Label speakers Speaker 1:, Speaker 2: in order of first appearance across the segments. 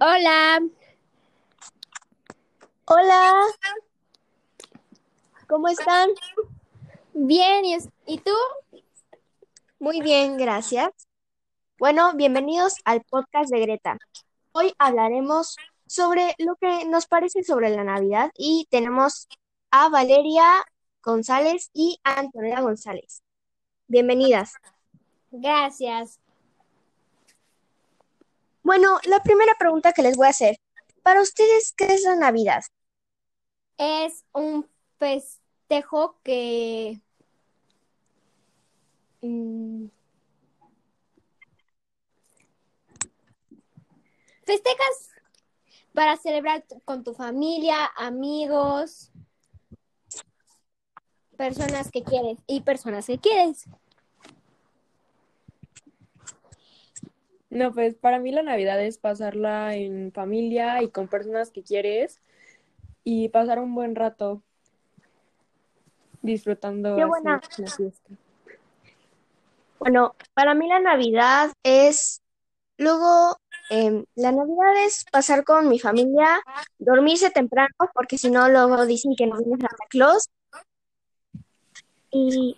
Speaker 1: Hola,
Speaker 2: Hola, ¿cómo están?
Speaker 1: bien, ¿y, es- ¿y tú?
Speaker 2: Muy bien, gracias. Bueno, bienvenidos al podcast de Greta. Hoy hablaremos sobre lo que nos parece sobre la Navidad y tenemos a Valeria González y a Antonella González. Bienvenidas.
Speaker 1: Gracias.
Speaker 2: Bueno, la primera pregunta que les voy a hacer, para ustedes, ¿qué es la Navidad?
Speaker 1: Es un festejo que... mm, festejas para celebrar con tu familia, amigos, personas que quieres y personas que quieres.
Speaker 3: No, pues para mí la Navidad es pasarla en familia y con personas que quieres y pasar un buen rato disfrutando
Speaker 2: Qué
Speaker 3: así
Speaker 2: buena.
Speaker 3: la fiesta.
Speaker 2: Bueno, para mí la Navidad es, luego, em, la Navidad es pasar con mi familia, dormirse temprano, porque si no, luego dicen que nos viene Santa Claus, y,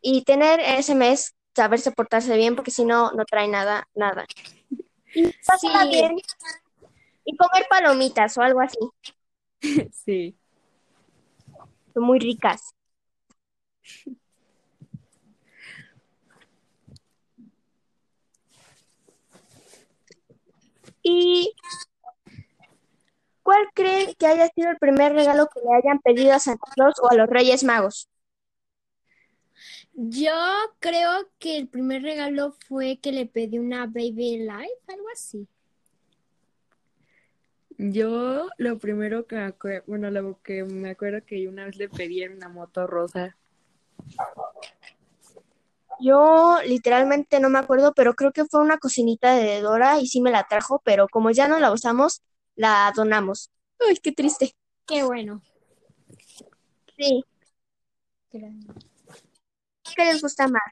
Speaker 2: y tener ese mes, saberse portarse bien, porque si no, no trae nada, nada. Y pasarla
Speaker 1: Sí.
Speaker 2: bien, y comer palomitas o algo así,
Speaker 3: Sí.
Speaker 2: son muy ricas. ¿Y cuál creen que haya sido el primer regalo que le hayan pedido a Santa Claus o a los Reyes Magos?
Speaker 1: Yo creo que el primer regalo fue que le pedí una Baby Life, algo así.
Speaker 3: Yo lo primero que me acuerdo, bueno, lo que me acuerdo que una vez le pedí era una moto rosa.
Speaker 2: Yo literalmente no me acuerdo, pero creo que fue una cocinita de Dora y sí me la trajo, pero como ya no la usamos, la donamos. Ay, qué triste.
Speaker 1: Qué bueno.
Speaker 2: Sí, ¿qué les gusta más?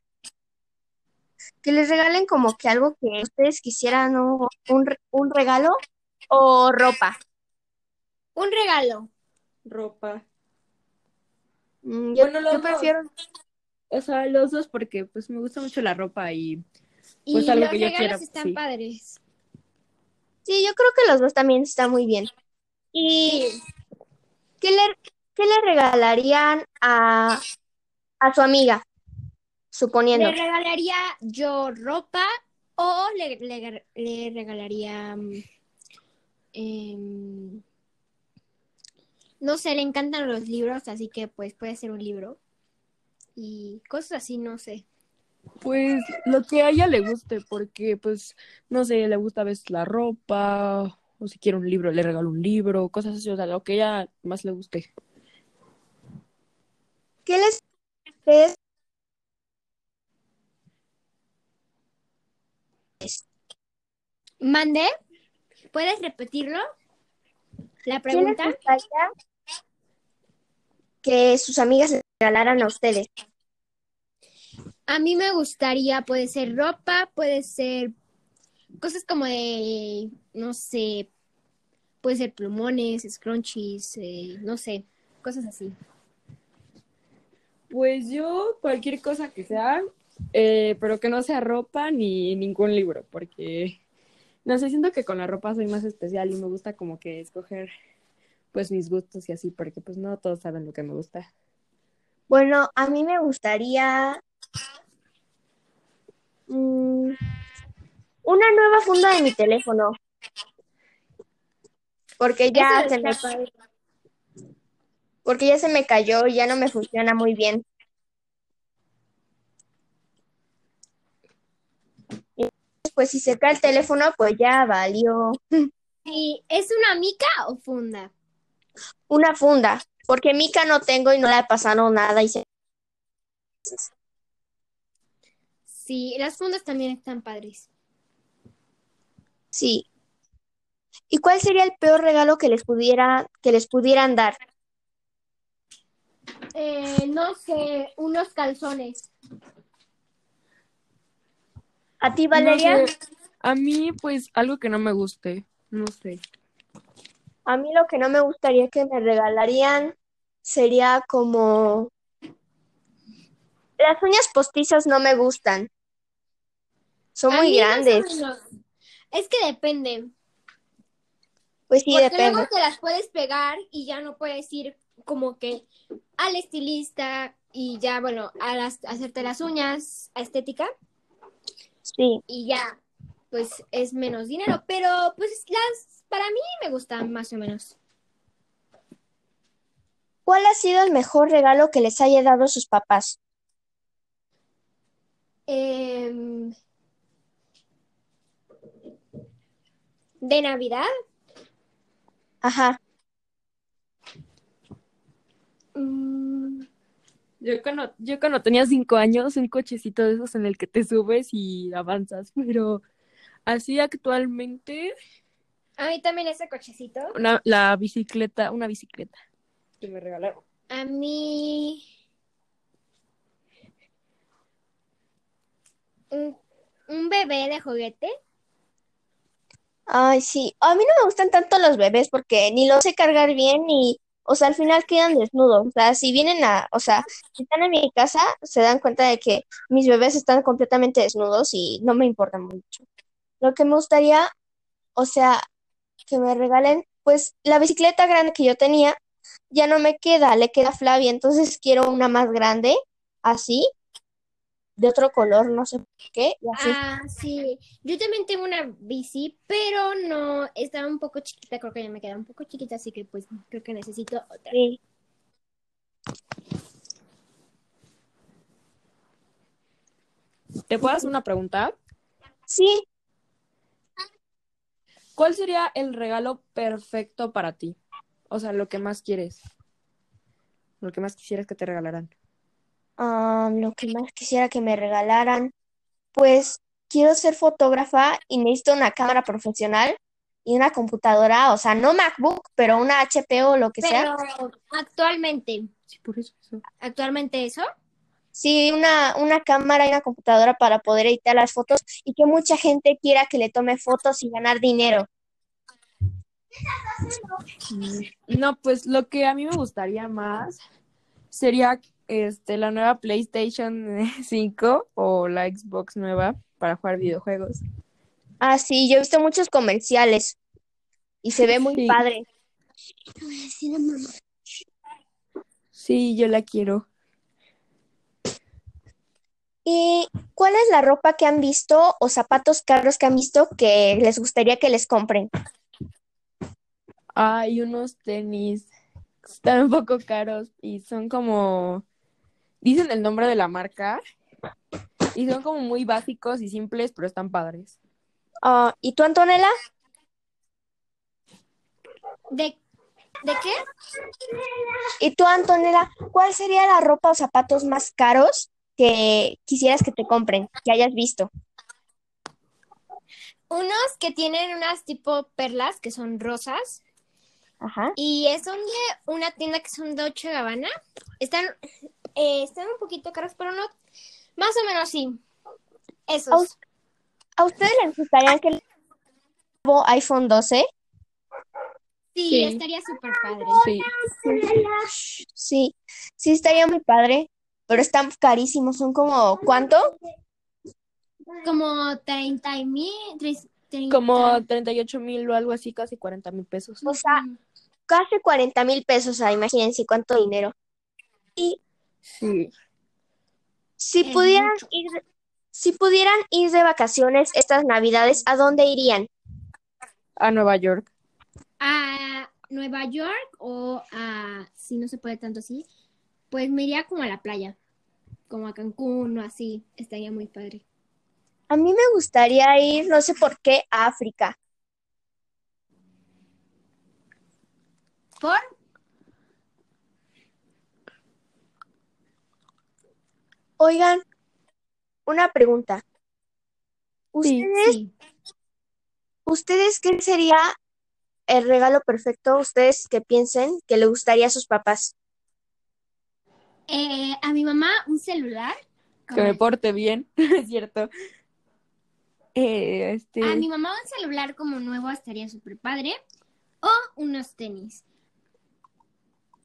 Speaker 2: Que les regalen como que algo que ustedes quisieran, un, un regalo o ropa.
Speaker 1: Un regalo.
Speaker 3: Ropa.
Speaker 2: Mm, yo,
Speaker 3: Bueno, los
Speaker 2: yo
Speaker 3: dos.
Speaker 2: prefiero,
Speaker 3: O sea, los dos porque pues me gusta mucho la ropa y
Speaker 1: Y
Speaker 3: Pues algo
Speaker 1: los
Speaker 3: que yo
Speaker 1: regalos
Speaker 3: quiera,
Speaker 1: están
Speaker 3: sí.
Speaker 1: padres.
Speaker 2: sí, yo creo que los dos también están muy bien. ¿Y qué le, qué le regalarían a, a su amiga? Suponiendo.
Speaker 1: Le regalaría yo ropa o le, le- le regalaría... em, no sé, le encantan los libros, así que pues puede ser un libro. Y cosas así, no sé.
Speaker 3: pues lo que a ella le guste porque pues no sé, le gusta a veces la ropa o si quiere un libro le regalo un libro, cosas así, o sea, lo que a ella más le guste.
Speaker 2: ¿Qué les
Speaker 1: ¿Mande? ¿Puedes repetirlo? La
Speaker 2: qué les
Speaker 1: pregunta.
Speaker 2: gustaría que sus amigas les regalaran a ustedes?
Speaker 1: A mí me gustaría, puede ser ropa, puede ser cosas como de, no sé, puede ser plumones, scrunchies, eh, no sé, cosas así.
Speaker 3: Pues yo cualquier cosa que sea, eh, pero que no sea ropa ni ningún libro, porque no sé, siento que con la ropa soy más especial y me gusta como que escoger pues mis gustos y así, porque pues no todos saben lo que me gusta.
Speaker 2: Bueno, a mí me gustaría mm, una nueva funda de mi teléfono, porque ya se me, porque ya se me cayó y ya no me funciona muy bien. Pues si se cae el teléfono, pues ya valió
Speaker 1: ¿Y es una mica o funda?
Speaker 2: una funda, porque mica no tengo y no le ha pasado nada y se
Speaker 1: Sí, las fundas también están padres.
Speaker 2: Sí. ¿Y cuál sería el peor regalo que les pudiera, que les pudieran dar?
Speaker 1: Eh, no sé, unos calzones.
Speaker 2: ¿A ti,
Speaker 3: No
Speaker 2: Valeria?
Speaker 3: sé, A mí, pues, algo que no me guste, no sé.
Speaker 2: A mí lo que no me gustaría que me regalarían sería como... Las uñas postizas no me gustan. Son
Speaker 1: A
Speaker 2: muy
Speaker 1: mí
Speaker 2: grandes.
Speaker 1: Es que depende.
Speaker 2: Pues sí,
Speaker 1: porque
Speaker 2: depende.
Speaker 1: luego te las puedes pegar y ya no puedes ir como que al estilista y ya, bueno, a las, hacerte las uñas a estética
Speaker 2: Sí.
Speaker 1: y ya, pues es menos dinero. Pero pues las, para mí me gustan más o menos.
Speaker 2: ¿Cuál ha sido el mejor regalo que les haya dado sus papás?
Speaker 1: Em, de Navidad,
Speaker 2: Ajá.
Speaker 1: mm,
Speaker 3: Yo cuando, yo cuando tenía cinco años, un cochecito de esos en el que te subes y avanzas, pero así actualmente,
Speaker 1: a mí también ese cochecito.
Speaker 3: una, la bicicleta, una bicicleta que me regalaron.
Speaker 1: A mí. Un, un bebé de juguete.
Speaker 2: Ay, sí. A mí no me gustan tanto los bebés porque ni los sé cargar bien y, o sea, al final quedan desnudos. O sea, si vienen a, o sea, si están en mi casa, se dan cuenta de que mis bebés están completamente desnudos y no me importa mucho. Lo que me gustaría, o sea, que me regalen, pues la bicicleta grande que yo tenía ya no me queda, le queda a Flavia, entonces quiero una más grande, así, de otro color, no sé por qué, y así.
Speaker 1: Ah, sí. Yo también tengo una bici, pero no, estaba un poco chiquita, creo que ya me queda un poco chiquita, así que pues creo que necesito otra.
Speaker 2: Sí.
Speaker 3: ¿Te puedo hacer una pregunta?
Speaker 2: Sí,
Speaker 3: ¿Cuál sería el regalo perfecto para ti? O sea, lo que más quieres. Lo que más quisieras que te regalaran.
Speaker 2: Ah, lo que más quisiera que me regalaran, pues quiero ser fotógrafa y necesito una cámara profesional y una computadora, o sea, no MacBook, pero una HP o lo que sea.
Speaker 1: Pero actualmente,
Speaker 3: Sí, por eso. eso.
Speaker 1: actualmente eso.
Speaker 2: Sí, una, una cámara y una computadora para poder editar las fotos y que mucha gente quiera que le tome fotos y ganar dinero.
Speaker 3: No, pues lo que a mí me gustaría más sería este la nueva PlayStation 5 o la Xbox nueva para jugar videojuegos.
Speaker 2: Ah, sí, yo he visto muchos comerciales y se ve muy
Speaker 3: Sí.
Speaker 2: padre.
Speaker 3: Sí, yo la quiero.
Speaker 2: ¿Y cuál es la ropa que han visto o zapatos caros que han visto que les gustaría que les compren?
Speaker 3: Hay unos tenis están un poco caros y son como dicen el nombre de la marca y son como muy básicos y simples, pero están padres.
Speaker 2: Ah, ¿y tú, Antonella?
Speaker 1: ¿De, ¿de qué?
Speaker 2: ¿Y tú, Antonella, cuál sería la ropa o zapatos más caros que quisieras que te compren, que hayas visto?
Speaker 1: Unos que tienen unas tipo perlas que son rosas
Speaker 2: Ajá.
Speaker 1: y son de una tienda que son de Dolce Gabbana. Están, eh, están un poquito caros, pero no, más o menos sí. Esos.
Speaker 2: ¿A ustedes les gustaría que el nuevo iPhone 12?
Speaker 1: Sí,
Speaker 3: Sí.
Speaker 1: estaría súper padre.
Speaker 3: Sí.
Speaker 2: Sí, sí estaría muy padre, pero están carísimos, son como, ¿cuánto?
Speaker 1: Como 30 mil, tres- 30.
Speaker 3: Como 38 mil o algo así, casi 40 mil pesos.
Speaker 2: O sea, casi 40 mil pesos, ah, imagínense cuánto dinero. Y
Speaker 3: Sí.
Speaker 2: si pudieran
Speaker 1: mucho.
Speaker 2: ir, si pudieran ir de vacaciones estas Navidades, ¿a dónde irían?
Speaker 3: A Nueva York.
Speaker 1: a Nueva York o a, si no se puede tanto así, pues me iría como a la playa, como a Cancún o así, estaría muy padre.
Speaker 2: A mí me gustaría ir, no sé por qué, a África.
Speaker 1: ¿Por?
Speaker 2: Oigan, una pregunta.
Speaker 3: Sí.
Speaker 2: ¿Ustedes,
Speaker 1: Sí.
Speaker 2: ustedes qué sería el regalo perfecto, ustedes que piensen que le gustaría a sus papás?
Speaker 1: Eh, a mi mamá un celular.
Speaker 3: Que me porte bien, es cierto. Eh, este...
Speaker 1: A mi mamá un celular como nuevo estaría súper padre. O unos tenis.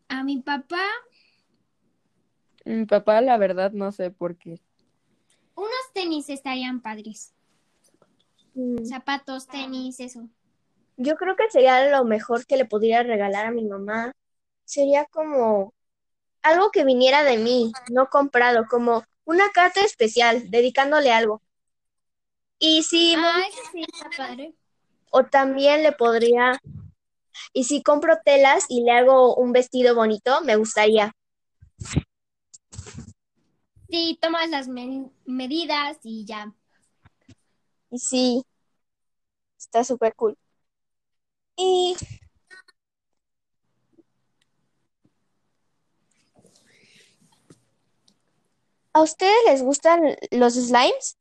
Speaker 1: A mi papá
Speaker 3: Mi papá, la verdad, no sé por qué.
Speaker 1: unos tenis estarían padres.
Speaker 2: Mm,
Speaker 1: Zapatos, tenis, eso.
Speaker 2: Yo creo que sería lo mejor que le podría regalar a mi mamá. Sería como algo que viniera de mí, no comprado, como una carta especial, dedicándole algo. Y si, me-
Speaker 1: eso sí está padre.
Speaker 2: o también le podría, y si compro telas y le hago un vestido bonito, me gustaría.
Speaker 1: Sí, tomas las medidas y ya.
Speaker 2: Y sí, está súper cool. Y ¿a ustedes les gustan los slimes?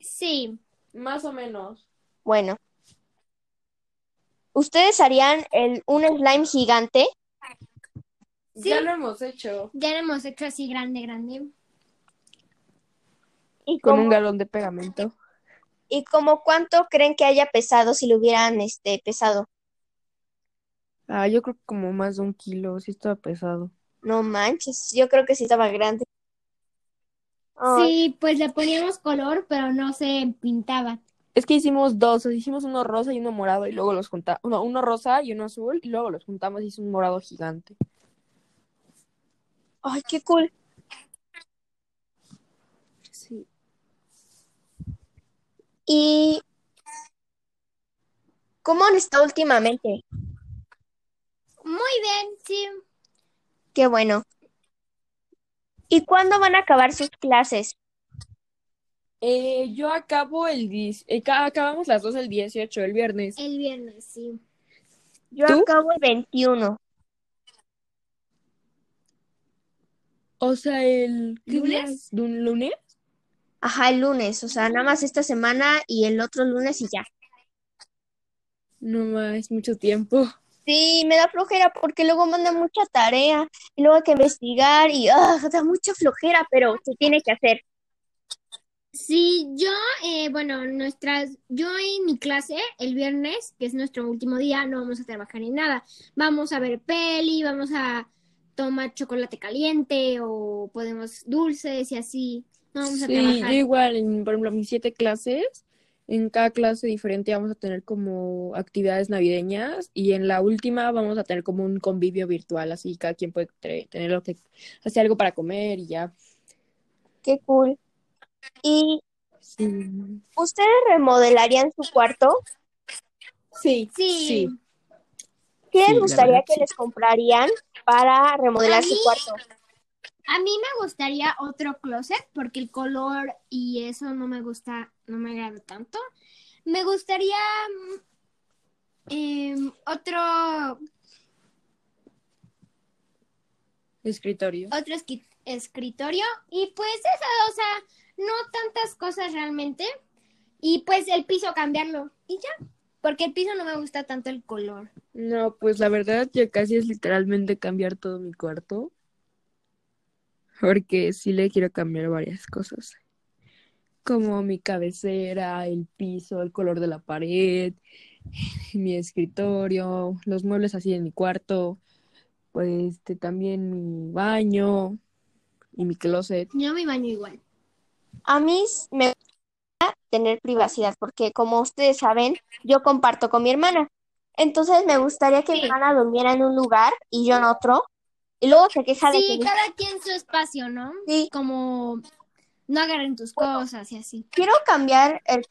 Speaker 1: Sí.
Speaker 3: Más o menos.
Speaker 2: Bueno, ¿ustedes harían el, un slime gigante?
Speaker 1: Sí.
Speaker 3: Ya lo hemos hecho.
Speaker 1: Ya lo hemos hecho así grande, grande.
Speaker 2: ¿Y
Speaker 3: Con un galón de pegamento.
Speaker 2: y como cuánto creen que haya pesado si lo hubieran este, pesado?
Speaker 3: Ah, yo creo que como más de un kilo, sí estaba pesado.
Speaker 2: No manches, yo creo que sí estaba grande.
Speaker 1: Sí, pues le poníamos color, pero no se pintaba.
Speaker 3: Es que hicimos dos, o sea, hicimos uno rosa y uno morado y luego los juntamos, uno, uno rosa y uno azul y luego los juntamos y hizo un morado gigante.
Speaker 2: Ay, qué cool.
Speaker 3: Sí.
Speaker 2: ¿Y cómo han estado últimamente?
Speaker 1: Muy bien, sí.
Speaker 2: Qué bueno. ¿Y cuándo van a acabar sus clases?
Speaker 3: Eh, yo acabo el 10, eh, ca- acabamos las dos el 18, el viernes.
Speaker 1: El viernes, sí.
Speaker 2: Yo
Speaker 3: ¿Tú?
Speaker 2: acabo el 21.
Speaker 3: O sea, el ¿qué día
Speaker 1: ¿Lunes?
Speaker 3: es? ¿De un lunes?
Speaker 2: Ajá, el lunes, o sea, nada más esta semana y el otro lunes y ya.
Speaker 3: No más, mucho tiempo.
Speaker 2: Sí, me da flojera porque luego mandan mucha tarea y luego hay que investigar y ah, da mucha flojera, pero se tiene que hacer.
Speaker 1: Sí, yo, eh, bueno, nuestras, yo en mi clase, el viernes, que es nuestro último día, no vamos a trabajar en nada. Vamos a ver peli, vamos a tomar chocolate caliente o podemos dulces y así. No vamos a
Speaker 3: Sí, yo
Speaker 1: trabajar.
Speaker 3: igual, en, por ejemplo, mis siete clases, en cada clase diferente vamos a tener como actividades navideñas y en la última vamos a tener como un convivio virtual, así cada quien puede tener lo que, hacer algo para comer y ya.
Speaker 2: Qué cool. ¿Y
Speaker 3: Sí.
Speaker 2: ustedes remodelarían su cuarto?
Speaker 3: Sí,
Speaker 1: Sí.
Speaker 3: sí,
Speaker 2: ¿Qué les gustaría
Speaker 3: verdad,
Speaker 2: que
Speaker 3: sí.
Speaker 2: les comprarían para remodelar su cuarto?
Speaker 1: a mí me gustaría otro closet porque el color y eso no me gusta, no me agrada tanto. Me gustaría em, otro,
Speaker 3: escritorio.
Speaker 1: otro esqui- escritorio y pues eso, o sea, no tantas cosas realmente. Y pues el piso cambiarlo y ya, porque el piso no me gusta tanto el color.
Speaker 3: No, pues la verdad ya casi es literalmente cambiar todo mi cuarto, porque sí le quiero cambiar varias cosas, como mi cabecera, el piso, el color de la pared, mi escritorio, los muebles así en mi cuarto, pues este, también mi baño y mi closet.
Speaker 1: Yo me baño igual.
Speaker 2: A mí me gusta tener privacidad porque como ustedes saben, yo comparto con mi hermana. Entonces me gustaría que mi
Speaker 1: Sí.
Speaker 2: hermana durmiera en un lugar y yo en otro. Y luego se queja de que
Speaker 1: Sí,
Speaker 2: mi-
Speaker 1: cada quien su espacio, ¿no?
Speaker 2: Sí,
Speaker 1: Como no agarren tus cosas y así.
Speaker 2: quiero cambiar el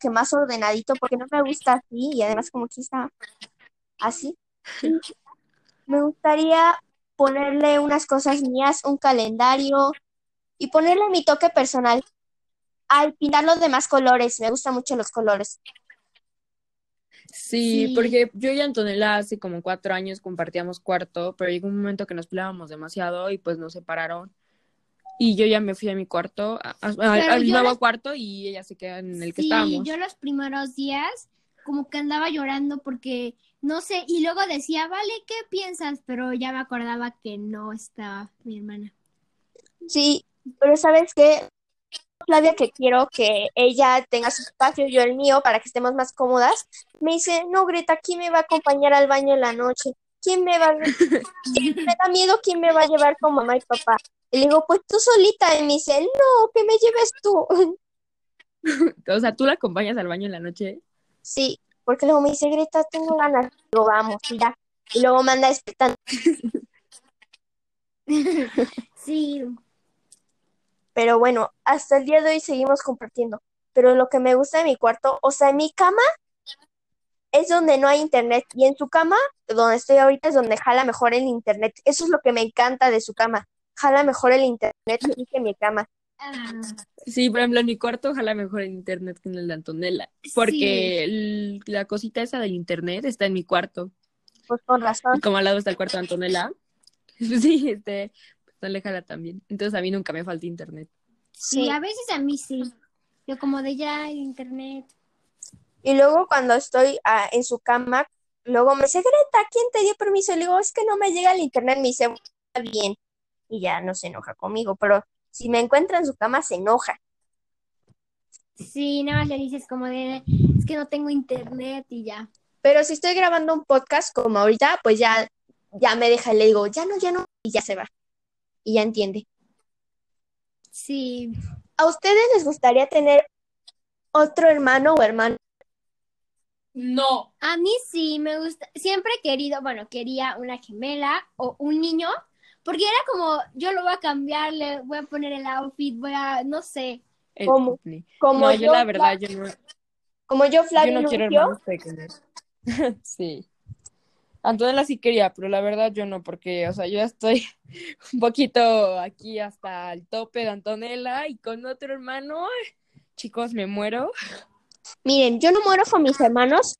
Speaker 2: que más ordenadito porque no me gusta así y además como que está así. Me gustaría ponerle unas cosas mías, un calendario y ponerle mi toque personal. Ay, pintarlo de más colores. Me gustan mucho los colores.
Speaker 3: Sí,
Speaker 1: Sí.
Speaker 3: porque yo y Antonella hace como cuatro años compartíamos cuarto, pero llegó un momento que nos peleábamos demasiado y pues nos separaron. Y yo ya me fui a mi cuarto, a- a- al, al nuevo cuarto y ella se queda en el que
Speaker 1: Sí,
Speaker 3: estábamos.
Speaker 1: yo los primeros días como que andaba llorando porque no sé, y luego decía, vale, ¿qué piensas? Pero ya me acordaba que no estaba mi hermana.
Speaker 2: Sí, pero ¿sabes qué? Flavia que quiero que ella tenga su espacio, yo el mío, para que estemos más cómodas, me dice, no, Greta, ¿quién me va a acompañar al baño en la noche? ¿Quién me va a... me da miedo quién me va a llevar con mamá y papá. Y le digo, pues tú solita. Y me dice, no, que me lleves tú.
Speaker 3: o sea, ¿tú la acompañas al baño en la noche?
Speaker 2: Sí, porque luego me dice, Greta, tengo ganas. Digo, vamos, ya. Y luego manda esperando.
Speaker 1: sí.
Speaker 2: Pero bueno, hasta el día de hoy seguimos compartiendo. Pero lo que me gusta de mi cuarto, o sea, en mi cama es donde no hay internet y en su cama, donde estoy ahorita, es donde jala mejor el internet. Eso es lo que me encanta de su cama. Jala mejor el internet que mi cama.
Speaker 3: Sí, por ejemplo, en mi cuarto jala mejor el internet que en el de Antonella. Porque la cosita esa del internet está en mi cuarto.
Speaker 2: Pues con razón.
Speaker 3: como al lado está el cuarto de Antonella. sí, este, pues no le jala también. Entonces a mí nunca me falta internet.
Speaker 1: Sí, a veces a mí sí. Yo como de ya el internet.
Speaker 2: Y luego cuando estoy ah, en su cama, luego me dice, Greta, ¿quién te dio permiso? Y le digo, es que no me llega el internet. Me dice, está bien. Y ya no se enoja conmigo, pero si me encuentra en su cama, se enoja.
Speaker 1: Sí, nada más le dices como de, es que no tengo internet y ya.
Speaker 2: Pero si estoy grabando un podcast como ahorita, pues ya, ya me deja y le digo, ya no, ya no, y ya se va. Y ya entiende.
Speaker 1: Sí.
Speaker 2: ¿A ustedes les gustaría tener otro hermano o hermana?
Speaker 3: No.
Speaker 1: A mí sí, me gusta. Siempre he querido, bueno, quería una gemela o un niño, porque era como, yo lo voy a cambiar, le voy a poner el outfit, voy a, no sé.
Speaker 2: como, como
Speaker 3: no, yo, la verdad, yo no.
Speaker 2: Como yo, Flavio.
Speaker 3: Yo no quiero hermanos pequeños. sí. Antonella sí quería, pero la verdad yo no, porque, o sea, yo estoy un poquito aquí hasta el tope de Antonella y con otro hermano, chicos, me muero.
Speaker 2: Miren, yo no muero con mis hermanos.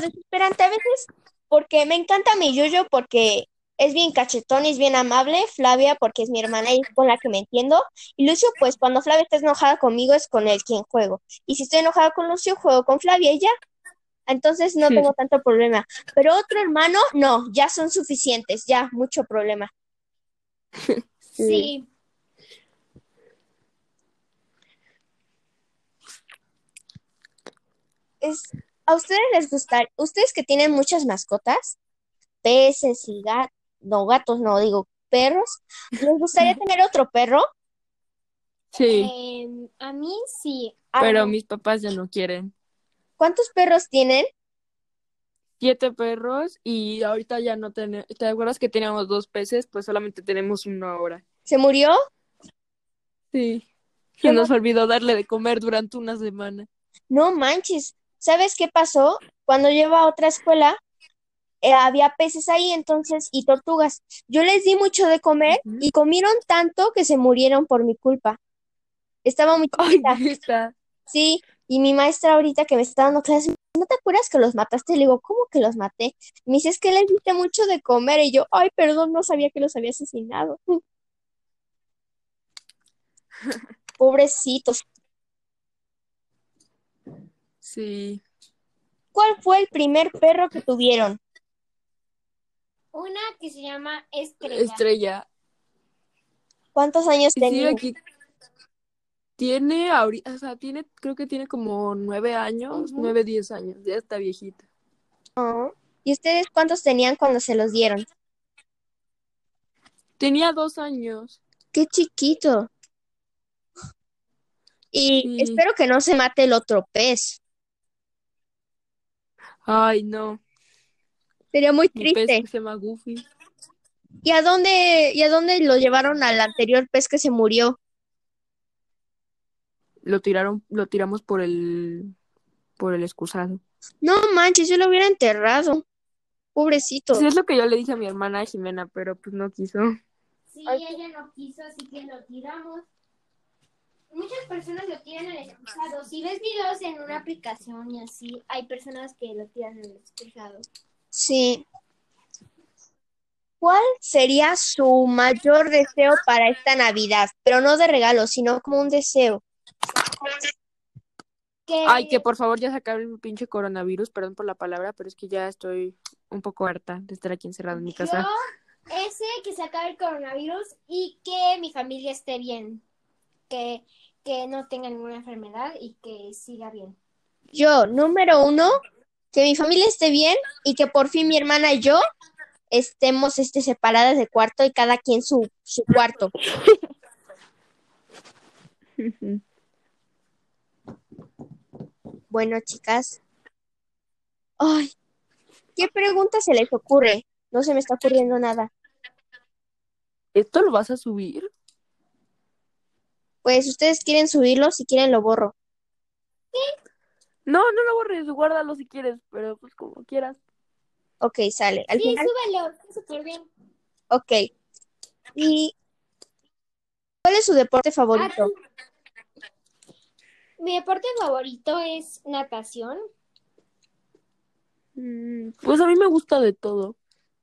Speaker 2: Desesperante a veces, porque me encanta mi Yuyo, porque es bien cachetón es bien amable. Flavia, porque es mi hermana y es con la que me entiendo. Y Lucio, pues cuando Flavia está enojada conmigo es con él quien juego. Y si estoy enojada con Lucio, juego con Flavia y ya. Entonces no tengo tanto problema. Pero otro hermano, no, ya son suficientes, ya, mucho problema.
Speaker 1: sí.
Speaker 2: Es, ¿A ustedes les gusta, ustedes que tienen muchas mascotas, peces y gatos, no gatos, no digo perros, ¿les gustaría tener otro perro?
Speaker 3: Sí.
Speaker 1: Em, a mí sí.
Speaker 3: Pero mis papás ya no quieren.
Speaker 2: ¿Cuántos perros tienen?
Speaker 3: Siete perros y ahorita ya no tenemos. ¿Te acuerdas que teníamos dos peces? Pues solamente tenemos uno ahora.
Speaker 2: ¿Se murió?
Speaker 3: Sí. Se nos olvidó darle de comer durante una semana.
Speaker 2: No manches. ¿Sabes qué pasó? Cuando llevo a otra escuela, eh, había peces ahí entonces y tortugas. Yo les di mucho de comer y comieron tanto que se murieron por mi culpa. Estaba muy chiquita. Sí, y mi maestra ahorita que me está dando clases, ¿no te acuerdas que los mataste? Le digo, ¿cómo que los maté? Me dice, es que les diste mucho de comer. Y yo, ay, perdón, no sabía que los había asesinado. Pobrecitos.
Speaker 3: Sí.
Speaker 2: ¿Cuál fue el primer perro que tuvieron?
Speaker 1: Una que se llama Estrella.
Speaker 3: Estrella.
Speaker 2: ¿Cuántos años tenía?
Speaker 3: Tiene ahorita, o sea, tiene, creo que tiene como nueve años, nueve, diez años, ya está viejita.
Speaker 2: Oh. ¿Y ustedes cuántos tenían cuando se los dieron?
Speaker 3: Tenía dos años.
Speaker 2: Qué chiquito. Y espero que no se mate el otro pez.
Speaker 3: Ay, no.
Speaker 2: Sería muy triste.
Speaker 3: pez se llama Goofy.
Speaker 2: ¿Y a dónde, y a dónde lo llevaron al anterior pez que se murió?
Speaker 3: Lo tiraron, lo tiramos por el, por el excusado.
Speaker 2: No manches, yo lo hubiera enterrado. Pobrecito.
Speaker 3: Sí, es lo que yo le dije a mi hermana Jimena, pero pues no quiso.
Speaker 1: Sí, ella no quiso, así que lo tiramos. Muchas personas lo tiran en el excusado. Si ves videos en una aplicación y así, hay personas que lo tiran en el excusado.
Speaker 2: Sí. ¿Cuál sería su mayor deseo para esta Navidad? Pero no de regalo, sino como un deseo.
Speaker 3: Ay, que por favor ya se acabe el pinche coronavirus, perdón por la palabra, pero es que ya estoy un poco harta de estar aquí encerrada en mi casa.
Speaker 1: Yo, ese que se acabe el coronavirus y que mi familia esté bien. que, que no tenga ninguna enfermedad y que siga bien.
Speaker 2: Yo, número uno, que mi familia esté bien y que por fin mi hermana y yo estemos este, separadas de cuarto y cada quien su, su cuarto. Bueno, chicas. Ay, ¿qué pregunta se les ocurre? No se me está ocurriendo nada.
Speaker 3: ¿Esto lo vas a subir?
Speaker 2: Pues ustedes quieren subirlo, si quieren lo borro.
Speaker 3: No, no lo borres, guárdalo si quieres, pero pues como quieras.
Speaker 2: Ok, sale. Al
Speaker 1: Sí,
Speaker 2: final,
Speaker 1: súbelo, está súper bien.
Speaker 2: ok. ¿Y cuál es su deporte favorito?
Speaker 1: Mi deporte favorito es natación.
Speaker 3: Mm, Pues a mí me gusta de todo.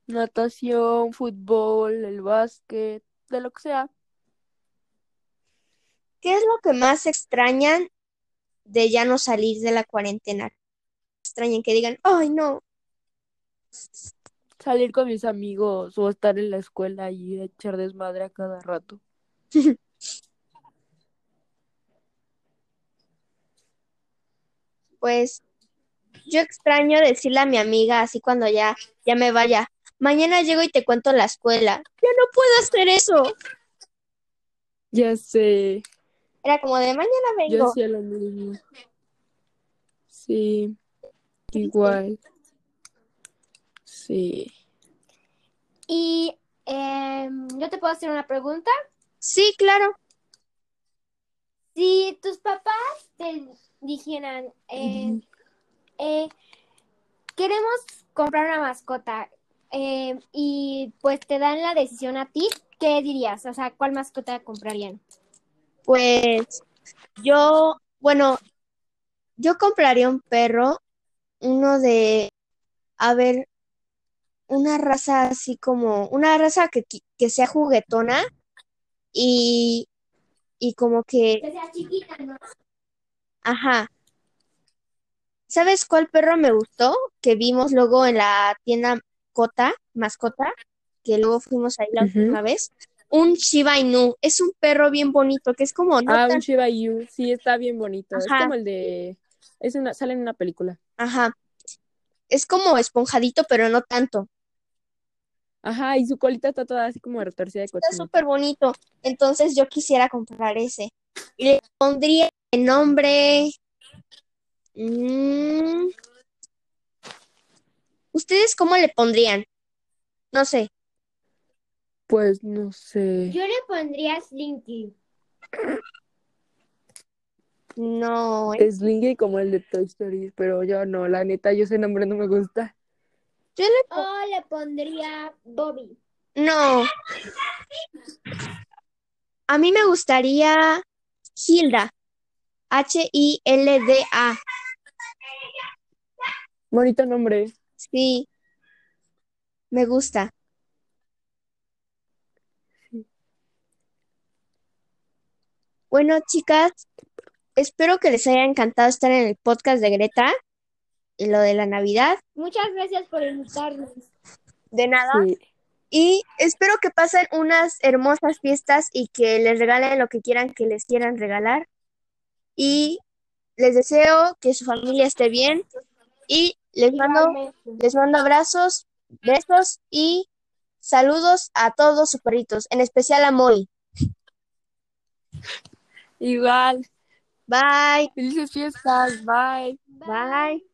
Speaker 3: Natación, fútbol, el básquet, de lo que sea.
Speaker 2: ¿Qué es lo que más extrañan de ya no salir de la cuarentena? Extrañan que digan, ay, no.
Speaker 3: Salir con mis amigos o estar en la escuela y echar desmadre a cada rato.
Speaker 2: Pues yo extraño decirle a mi amiga así cuando ya, ya me vaya. Mañana llego y te cuento la escuela. Ya no puedo hacer eso.
Speaker 3: Ya sé,
Speaker 2: Era como de mañana
Speaker 3: yo
Speaker 2: vengo.
Speaker 3: hacía lo mismo. Sí, igual. Sí.
Speaker 1: Y em, yo te puedo hacer una pregunta.
Speaker 2: Sí, claro.
Speaker 1: Si tus papás te dijeran, eh, eh, queremos comprar una mascota eh, y pues te dan la decisión a ti, ¿qué dirías? O sea, ¿cuál mascota comprarían?
Speaker 2: Pues yo, bueno, yo compraría un perro, uno de, a ver, una raza así como, una raza que, que sea juguetona y, y como que,
Speaker 1: Que sea chiquita, ¿no?
Speaker 2: Ajá. ¿Sabes cuál perro me gustó? Que vimos luego en la tienda Cota, mascota, que luego fuimos ahí la última vez. Un Shiba Inu. Es un perro bien bonito, que es como no
Speaker 3: Ah,
Speaker 2: tan,
Speaker 3: un Shiba Inu, sí, está bien bonito. Es como el de... Es una... Sale en una película.
Speaker 2: ajá. Es como esponjadito, pero no tanto.
Speaker 3: Ajá, y su colita está toda así como retorcida de
Speaker 2: Está
Speaker 3: cochino.
Speaker 2: súper bonito. Entonces yo quisiera comprar ese. Y le pondría el nombre. mm, ¿Ustedes cómo le pondrían? No sé.
Speaker 3: Pues no sé.
Speaker 1: Yo le pondría Slinky.
Speaker 2: No. ¿eh?
Speaker 3: Slinky como el de Toy Story, pero yo no, la neta, yo ese nombre no me gusta.
Speaker 2: Yo le
Speaker 1: le pondría Bobby.
Speaker 2: No. A mí me gustaría Hilda. H-I-L-D-A.
Speaker 3: Bonito nombre.
Speaker 2: Sí. Me gusta. Bueno, chicas, espero que les haya encantado estar en el podcast de Greta y lo de la Navidad.
Speaker 1: Muchas gracias por invitarnos.
Speaker 2: De nada.
Speaker 3: Sí.
Speaker 2: Y espero que pasen unas hermosas fiestas y que les regalen lo que quieran que les quieran regalar. Y les deseo que su familia esté bien y les mando, les mando abrazos, besos y saludos a todos sus perritos, en especial a Molly.
Speaker 3: Igual.
Speaker 2: Bye.
Speaker 3: Felices fiestas. Bye.
Speaker 2: Bye.